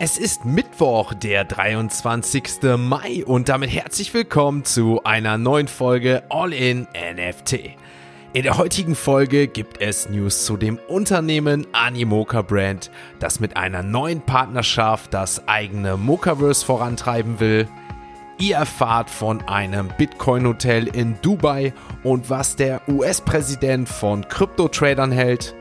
Es ist Mittwoch, der 23. Mai und damit herzlich willkommen zu einer neuen Folge All in NFT. In der heutigen Folge gibt es News zu dem Unternehmen Animoca Brand, das mit einer neuen Partnerschaft das eigene Mocaverse vorantreiben will. Ihr erfahrt von einem Bitcoin-Hotel in Dubai und was der US-Präsident von Krypto-Tradern hält.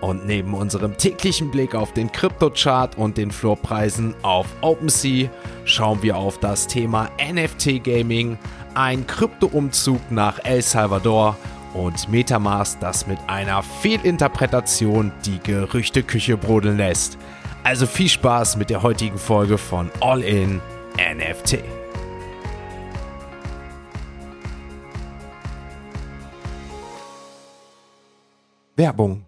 Und neben unserem täglichen Blick auf den Kryptochart und den Floorpreisen auf OpenSea schauen wir auf das Thema NFT Gaming, ein Kryptoumzug nach El Salvador und Metamask, das mit einer Fehlinterpretation die Gerüchteküche brodeln lässt. Also viel Spaß mit der heutigen Folge von All in NFT. Werbung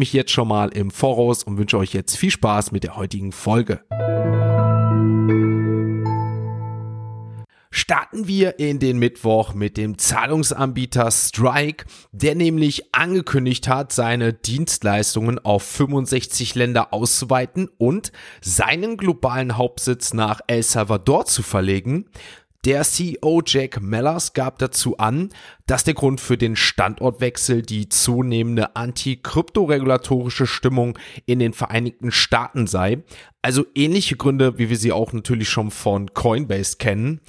mich jetzt schon mal im Voraus und wünsche euch jetzt viel Spaß mit der heutigen Folge. Starten wir in den Mittwoch mit dem Zahlungsanbieter Strike, der nämlich angekündigt hat, seine Dienstleistungen auf 65 Länder auszuweiten und seinen globalen Hauptsitz nach El Salvador zu verlegen. Der CEO Jack Mellers gab dazu an, dass der Grund für den Standortwechsel die zunehmende anti-kryptoregulatorische Stimmung in den Vereinigten Staaten sei. Also ähnliche Gründe, wie wir sie auch natürlich schon von Coinbase kennen.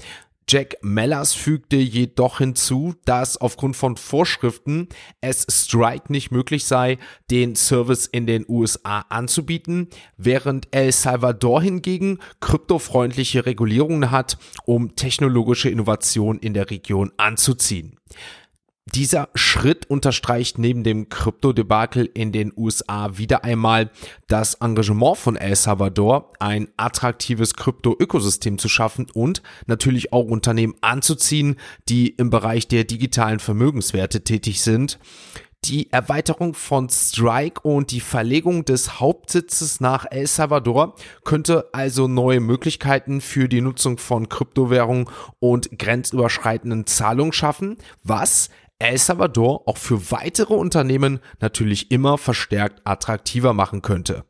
Jack Mellers fügte jedoch hinzu, dass aufgrund von Vorschriften es Strike nicht möglich sei, den Service in den USA anzubieten, während El Salvador hingegen kryptofreundliche Regulierungen hat, um technologische Innovation in der Region anzuziehen. Dieser Schritt unterstreicht neben dem Kryptodebakel in den USA wieder einmal das Engagement von El Salvador, ein attraktives Krypto-Ökosystem zu schaffen und natürlich auch Unternehmen anzuziehen, die im Bereich der digitalen Vermögenswerte tätig sind. Die Erweiterung von Strike und die Verlegung des Hauptsitzes nach El Salvador könnte also neue Möglichkeiten für die Nutzung von Kryptowährungen und grenzüberschreitenden Zahlungen schaffen, was El Salvador auch für weitere Unternehmen natürlich immer verstärkt attraktiver machen könnte.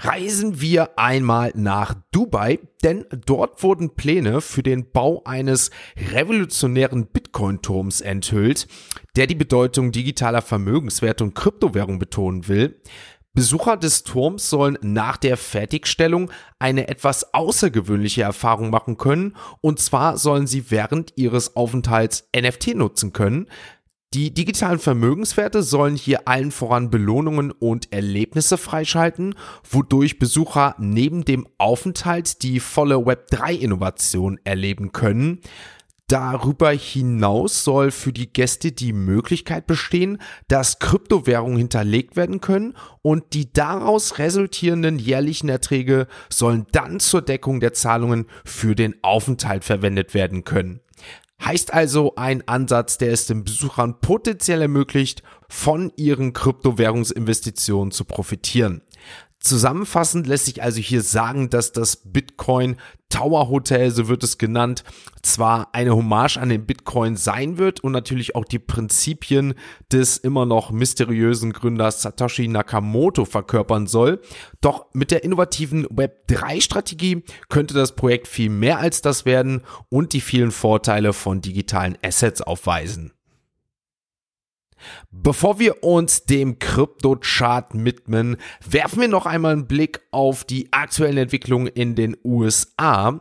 Reisen wir einmal nach Dubai, denn dort wurden Pläne für den Bau eines revolutionären Bitcoin-Turms enthüllt, der die Bedeutung digitaler Vermögenswerte und Kryptowährung betonen will. Besucher des Turms sollen nach der Fertigstellung eine etwas außergewöhnliche Erfahrung machen können, und zwar sollen sie während ihres Aufenthalts NFT nutzen können. Die digitalen Vermögenswerte sollen hier allen voran Belohnungen und Erlebnisse freischalten, wodurch Besucher neben dem Aufenthalt die volle Web3-Innovation erleben können. Darüber hinaus soll für die Gäste die Möglichkeit bestehen, dass Kryptowährungen hinterlegt werden können und die daraus resultierenden jährlichen Erträge sollen dann zur Deckung der Zahlungen für den Aufenthalt verwendet werden können. Heißt also ein Ansatz, der es den Besuchern potenziell ermöglicht, von ihren Kryptowährungsinvestitionen zu profitieren. Zusammenfassend lässt sich also hier sagen, dass das Bitcoin Tower Hotel, so wird es genannt, zwar eine Hommage an den Bitcoin sein wird und natürlich auch die Prinzipien des immer noch mysteriösen Gründers Satoshi Nakamoto verkörpern soll, doch mit der innovativen Web3-Strategie könnte das Projekt viel mehr als das werden und die vielen Vorteile von digitalen Assets aufweisen. Bevor wir uns dem Krypto-Chart widmen, werfen wir noch einmal einen Blick auf die aktuellen Entwicklungen in den USA.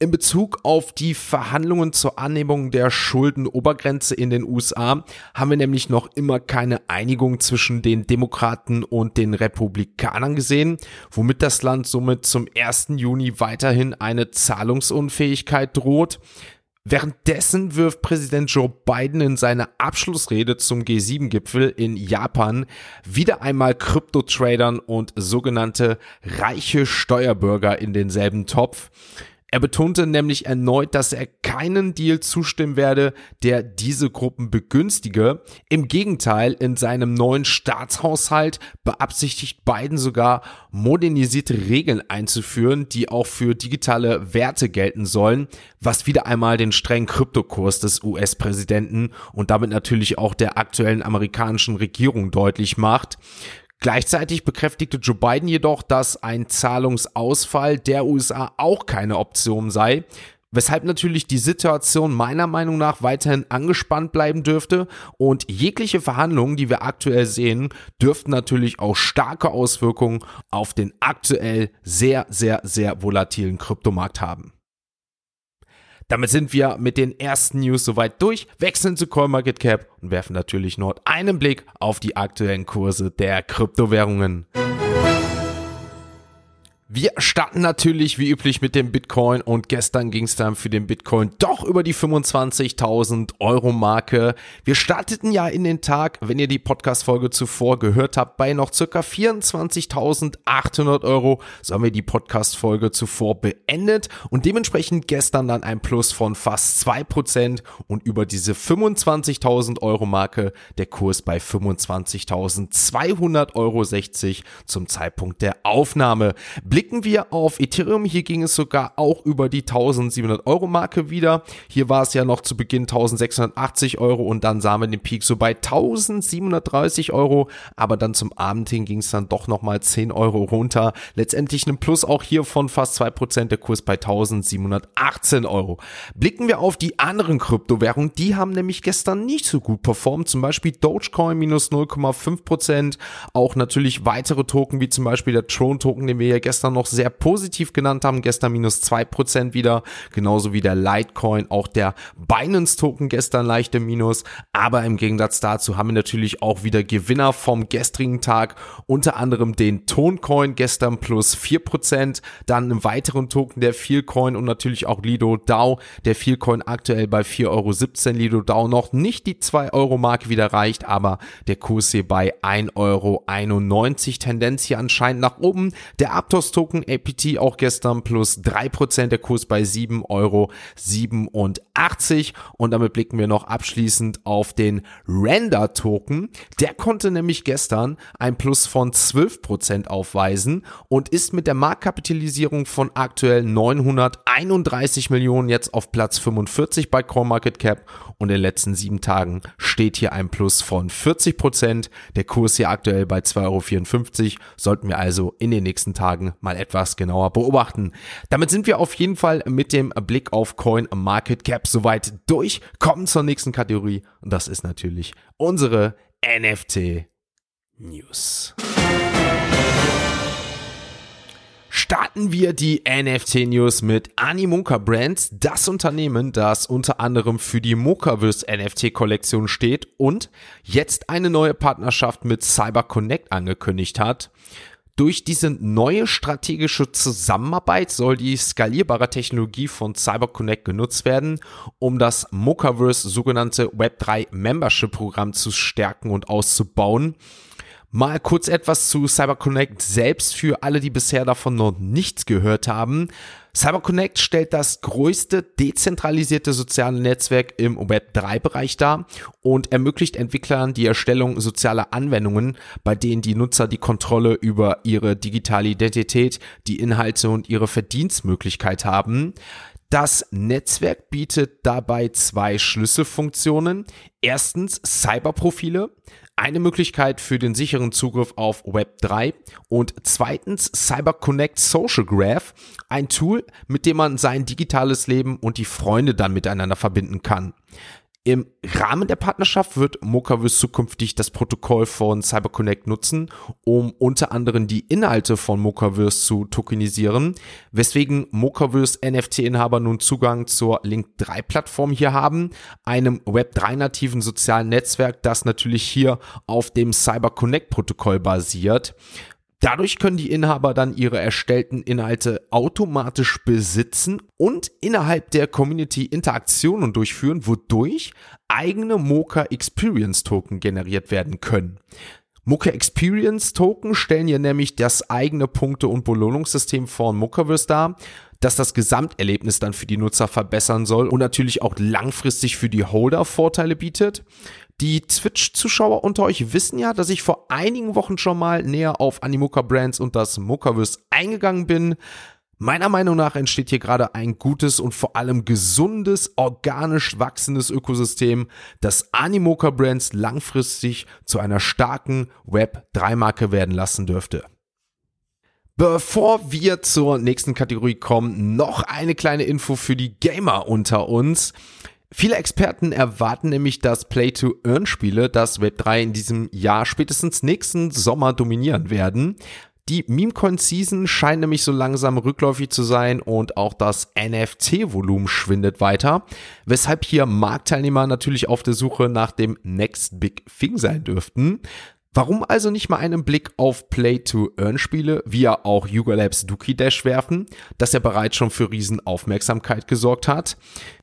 In Bezug auf die Verhandlungen zur Annehmung der Schuldenobergrenze in den USA haben wir nämlich noch immer keine Einigung zwischen den Demokraten und den Republikanern gesehen, womit das Land somit zum 1. Juni weiterhin eine Zahlungsunfähigkeit droht. Währenddessen wirft Präsident Joe Biden in seiner Abschlussrede zum G7-Gipfel in Japan wieder einmal Kryptotradern und sogenannte reiche Steuerbürger in denselben Topf. Er betonte nämlich erneut, dass er keinen Deal zustimmen werde, der diese Gruppen begünstige. Im Gegenteil, in seinem neuen Staatshaushalt beabsichtigt Biden sogar modernisierte Regeln einzuführen, die auch für digitale Werte gelten sollen, was wieder einmal den strengen Kryptokurs des US-Präsidenten und damit natürlich auch der aktuellen amerikanischen Regierung deutlich macht. Gleichzeitig bekräftigte Joe Biden jedoch, dass ein Zahlungsausfall der USA auch keine Option sei, weshalb natürlich die Situation meiner Meinung nach weiterhin angespannt bleiben dürfte und jegliche Verhandlungen, die wir aktuell sehen, dürften natürlich auch starke Auswirkungen auf den aktuell sehr, sehr, sehr volatilen Kryptomarkt haben. Damit sind wir mit den ersten News soweit durch, wechseln zu CoinMarketCap und werfen natürlich noch einen Blick auf die aktuellen Kurse der Kryptowährungen. Wir starten natürlich wie üblich mit dem Bitcoin und gestern ging es dann für den Bitcoin doch über die 25.000 Euro Marke. Wir starteten ja in den Tag, wenn ihr die Podcast-Folge zuvor gehört habt, bei noch circa 24.800 Euro. So haben wir die Podcast-Folge zuvor beendet und dementsprechend gestern dann ein Plus von fast 2% und über diese 25.000 Euro Marke der Kurs bei 25.200 Euro 60 zum Zeitpunkt der Aufnahme. Blick Blicken wir auf Ethereum, hier ging es sogar auch über die 1700 Euro Marke wieder. Hier war es ja noch zu Beginn 1680 Euro und dann sahen wir den Peak so bei 1730 Euro, aber dann zum Abend hin ging es dann doch nochmal 10 Euro runter. Letztendlich ein Plus auch hier von fast 2%, der Kurs bei 1718 Euro. Blicken wir auf die anderen Kryptowährungen, die haben nämlich gestern nicht so gut performt, zum Beispiel Dogecoin minus 0,5%, auch natürlich weitere Token wie zum Beispiel der Tron Token, den wir ja gestern noch sehr positiv genannt haben. Gestern minus zwei Prozent wieder. Genauso wie der Litecoin. Auch der Binance Token gestern leichte Minus. Aber im Gegensatz dazu haben wir natürlich auch wieder Gewinner vom gestrigen Tag. Unter anderem den Toncoin gestern plus vier Prozent. Dann einen weiteren Token der Feelcoin und natürlich auch Lido DAO. Der Feelcoin aktuell bei 4,17 Euro. Lido DAO noch nicht die 2 Euro Marke wieder reicht, aber der Kurs hier bei 1,91 Euro. Tendenz hier anscheinend nach oben. Der Aptos Token Token APT auch gestern plus 3%, der Kurs bei 7,87 Euro. Und damit blicken wir noch abschließend auf den Render Token. Der konnte nämlich gestern ein Plus von 12% aufweisen und ist mit der Marktkapitalisierung von aktuell 931 Millionen jetzt auf Platz 45 bei CoinMarketCap und in den letzten sieben Tagen steht hier ein Plus von 40 Prozent. Der Kurs hier aktuell bei 2,54 Euro. Sollten wir also in den nächsten Tagen mal etwas genauer beobachten. Damit sind wir auf jeden Fall mit dem Blick auf Coin Market Cap soweit durch. Kommen zur nächsten Kategorie und das ist natürlich unsere NFT News starten wir die NFT News mit Animoca Brands, das Unternehmen, das unter anderem für die Mokaverse NFT Kollektion steht und jetzt eine neue Partnerschaft mit CyberConnect angekündigt hat. Durch diese neue strategische Zusammenarbeit soll die skalierbare Technologie von CyberConnect genutzt werden, um das Mokaverse sogenannte Web3 Membership Programm zu stärken und auszubauen. Mal kurz etwas zu CyberConnect selbst für alle, die bisher davon noch nichts gehört haben. CyberConnect stellt das größte dezentralisierte soziale Netzwerk im Web3-Bereich dar und ermöglicht Entwicklern die Erstellung sozialer Anwendungen, bei denen die Nutzer die Kontrolle über ihre digitale Identität, die Inhalte und ihre Verdienstmöglichkeit haben. Das Netzwerk bietet dabei zwei Schlüsselfunktionen. Erstens Cyberprofile eine Möglichkeit für den sicheren Zugriff auf Web3 und zweitens CyberConnect Social Graph, ein Tool, mit dem man sein digitales Leben und die Freunde dann miteinander verbinden kann. Im Rahmen der Partnerschaft wird Mocaverse zukünftig das Protokoll von CyberConnect nutzen, um unter anderem die Inhalte von Mocaverse zu tokenisieren, weswegen Mocaverse NFT-Inhaber nun Zugang zur Link3-Plattform hier haben, einem Web3-nativen sozialen Netzwerk, das natürlich hier auf dem CyberConnect-Protokoll basiert. Dadurch können die Inhaber dann ihre erstellten Inhalte automatisch besitzen und innerhalb der Community Interaktionen durchführen, wodurch eigene Mocha Experience Token generiert werden können. Mocha Experience Token stellen hier nämlich das eigene Punkte- und Belohnungssystem von Mochaverse dar, das das Gesamterlebnis dann für die Nutzer verbessern soll und natürlich auch langfristig für die Holder Vorteile bietet. Die Twitch-Zuschauer unter euch wissen ja, dass ich vor einigen Wochen schon mal näher auf Animoca Brands und das Mochaverse eingegangen bin. Meiner Meinung nach entsteht hier gerade ein gutes und vor allem gesundes, organisch wachsendes Ökosystem, das Animoca Brands langfristig zu einer starken Web3-Marke werden lassen dürfte. Bevor wir zur nächsten Kategorie kommen, noch eine kleine Info für die Gamer unter uns. Viele Experten erwarten nämlich, dass Play-to-Earn-Spiele das Web3 in diesem Jahr spätestens nächsten Sommer dominieren werden. Die Meme-Coin-Season scheint nämlich so langsam rückläufig zu sein und auch das NFT-Volumen schwindet weiter, weshalb hier Marktteilnehmer natürlich auf der Suche nach dem Next Big Thing sein dürften. Warum also nicht mal einen Blick auf Play-to-Earn-Spiele, wie ja auch Yuga Labs Dookie Dash werfen, das ja bereits schon für Riesenaufmerksamkeit gesorgt hat?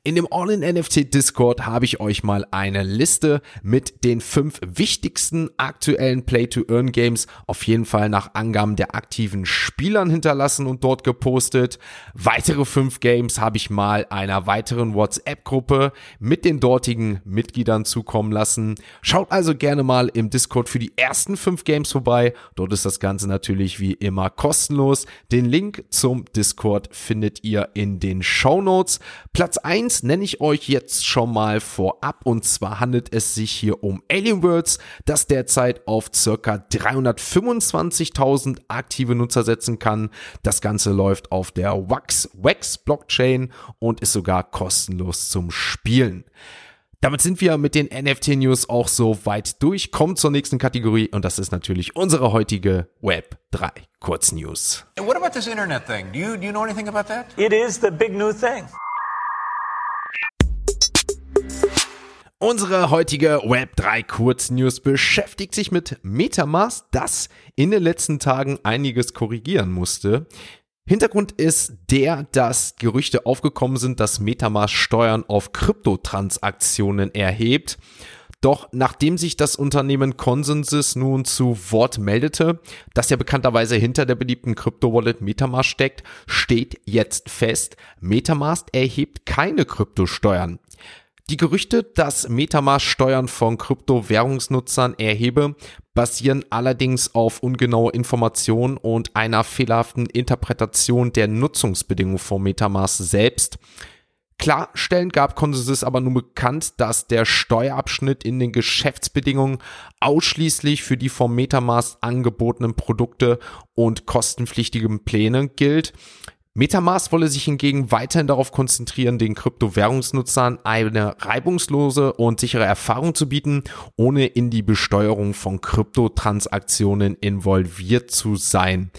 In dem All-in-NFT Discord habe ich euch mal eine Liste mit den fünf wichtigsten aktuellen Play-to-Earn-Games auf jeden Fall nach Angaben der aktiven Spielern hinterlassen und dort gepostet. Weitere fünf Games habe ich mal einer weiteren WhatsApp-Gruppe mit den dortigen Mitgliedern zukommen lassen. Schaut also gerne mal im Discord für die ersten fünf Games vorbei. Dort ist das Ganze natürlich wie immer kostenlos. Den Link zum Discord findet ihr in den Show Notes. Platz eins nenne ich euch jetzt schon mal vorab und zwar handelt es sich hier um Alien Worlds, das derzeit auf circa 325.000 aktive Nutzer setzen kann. Das Ganze läuft auf der Wax Wax Blockchain und ist sogar kostenlos zum Spielen. Damit sind wir mit den NFT-News auch so weit durch. Kommt zur nächsten Kategorie und das ist natürlich unsere heutige Web 3 Kurznews. What about this internet thing? Do you, do you know anything about that? It is the big new thing. Unsere heutige Web3 Kurznews beschäftigt sich mit Metamask, das in den letzten Tagen einiges korrigieren musste. Hintergrund ist der, dass Gerüchte aufgekommen sind, dass Metamask Steuern auf Kryptotransaktionen erhebt. Doch nachdem sich das Unternehmen Consensus nun zu Wort meldete, das ja bekannterweise hinter der beliebten Krypto-Wallet Metamask steckt, steht jetzt fest, Metamask erhebt keine Kryptosteuern. Die Gerüchte, dass Metamask Steuern von Kryptowährungsnutzern erhebe, basieren allerdings auf ungenaue Informationen und einer fehlerhaften Interpretation der Nutzungsbedingungen von Metamask selbst. Klarstellend gab Consensys aber nun bekannt, dass der Steuerabschnitt in den Geschäftsbedingungen ausschließlich für die vom Metamask angebotenen Produkte und kostenpflichtigen Pläne gilt. Metamask wolle sich hingegen weiterhin darauf konzentrieren, den Kryptowährungsnutzern eine reibungslose und sichere Erfahrung zu bieten, ohne in die Besteuerung von Kryptotransaktionen involviert zu sein.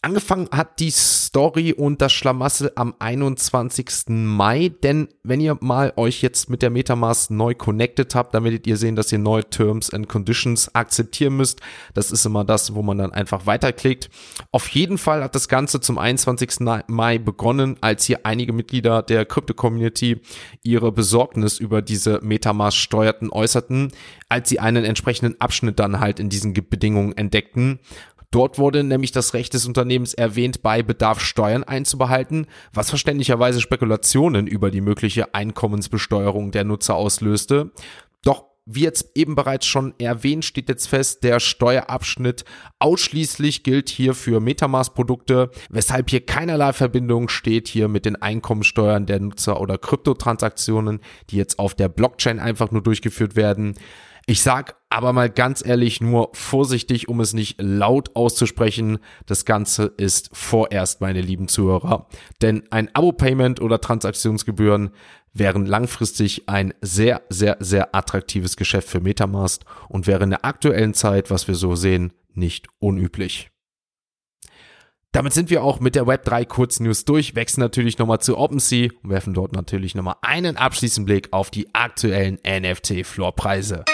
Angefangen hat die Story und das Schlamassel am 21. Mai, denn wenn ihr mal euch jetzt mit der Metamask neu connected habt, dann werdet ihr sehen, dass ihr neue Terms and Conditions akzeptieren müsst. Das ist immer das, wo man dann einfach weiterklickt. Auf jeden Fall hat das Ganze zum 21. Mai begonnen, als hier einige Mitglieder der Crypto-Community ihre Besorgnis über diese Metamask Steuerten äußerten, als sie einen entsprechenden Abschnitt dann halt in diesen Bedingungen entdeckten. Dort wurde nämlich das Recht des Unternehmens erwähnt, bei Bedarf Steuern einzubehalten, was verständlicherweise Spekulationen über die mögliche Einkommensbesteuerung der Nutzer auslöste. Doch wie jetzt eben bereits schon erwähnt, steht jetzt fest, der Steuerabschnitt ausschließlich gilt hier für Metamask-Produkte, weshalb hier keinerlei Verbindung steht hier mit den Einkommensteuern der Nutzer oder Kryptotransaktionen, die jetzt auf der Blockchain einfach nur durchgeführt werden. Ich sag aber mal ganz ehrlich nur vorsichtig, um es nicht laut auszusprechen. Das Ganze ist vorerst, meine lieben Zuhörer. Denn ein Abo-Payment oder Transaktionsgebühren wären langfristig ein sehr, sehr, sehr attraktives Geschäft für Metamask und wäre in der aktuellen Zeit, was wir so sehen, nicht unüblich. Damit sind wir auch mit der Web3 Kurznews durch, wechseln natürlich nochmal zu OpenSea und werfen dort natürlich nochmal einen abschließenden Blick auf die aktuellen NFT-Floorpreise.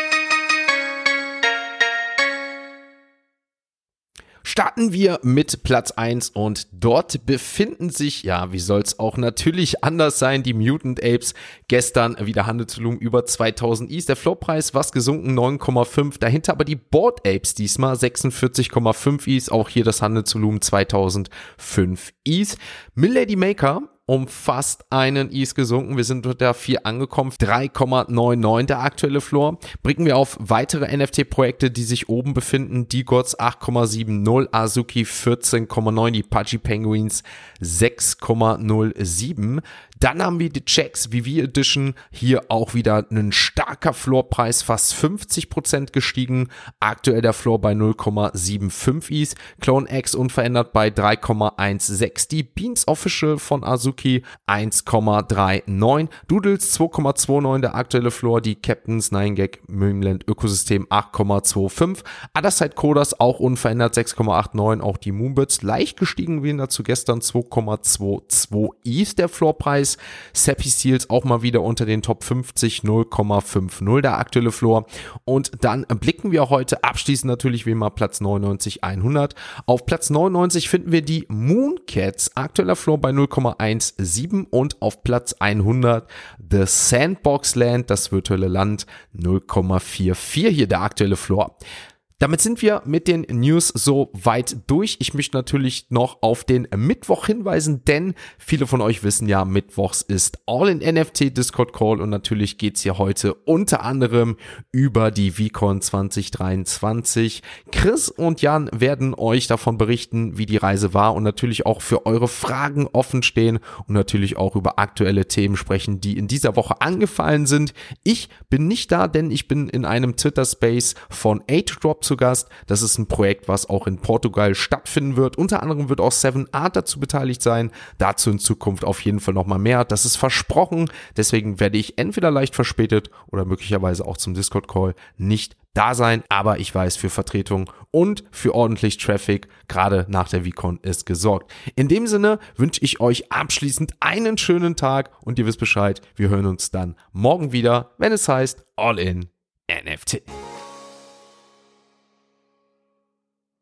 Starten wir mit Platz 1 und dort befinden sich, ja, wie soll's auch natürlich anders sein, die Mutant Apes. Gestern wieder Handelsvolumen über 2000 Is. Der Floorpreis was gesunken 9,5. Dahinter aber die Board Apes diesmal 46,5 Is. Auch hier das Handelsvolumen 2005 Is. Milady Maker um fast einen Is gesunken. Wir sind unter 4 angekommen. 3,99 der aktuelle Floor. Blicken wir auf weitere NFT-Projekte, die sich oben befinden. D-Gods 8,70, Azuki 14,9, die Pudgy Penguins 6,07. Dann haben wir die Checks VV Edition. Hier auch wieder ein starker Floorpreis, fast 50% gestiegen. Aktuell der Floor bei 0,75 Is. Clone X unverändert bei 3,16. Die Beans Official von Azuki 1,39. Doodles 2,29 der aktuelle Floor. Die Captains 9gag Moonland Ökosystem 8,25. Otherside Coders auch unverändert 6,89. Auch die Moonbirds leicht gestiegen wie dazu gestern 2,22 Is der Floorpreis. Preis. Seppi Seals auch mal wieder unter den Top 50, 0,50 der aktuelle Floor. Und dann blicken wir heute abschließend natürlich wie immer Platz 99, 100. Auf Platz 99 finden wir die Mooncats, aktueller Floor bei 0,17 und auf Platz 100 The Sandbox Land, das virtuelle Land, 0,44 hier der aktuelle Floor. Damit sind wir mit den News so weit durch. Ich möchte natürlich noch auf den Mittwoch hinweisen, denn viele von euch wissen ja, Mittwochs ist All in NFT Discord Call und natürlich geht's hier heute unter anderem über die VCon 2023. Chris und Jan werden euch davon berichten, wie die Reise war und natürlich auch für eure Fragen offen stehen und natürlich auch über aktuelle Themen sprechen, die in dieser Woche angefallen sind. Ich bin nicht da, denn ich bin in einem Twitter Space von 8drop zu Gast. Das ist ein Projekt, was auch in Portugal stattfinden wird. Unter anderem wird auch Seven Art dazu beteiligt sein. Dazu in Zukunft auf jeden Fall nochmal mehr. Das ist versprochen. Deswegen werde ich entweder leicht verspätet oder möglicherweise auch zum Discord-Call nicht da sein, aber ich weiß, für Vertretung und für ordentlich Traffic, gerade nach der VCon, ist gesorgt. In dem Sinne wünsche ich euch abschließend einen schönen Tag und ihr wisst Bescheid, wir hören uns dann morgen wieder, wenn es heißt All in NFT.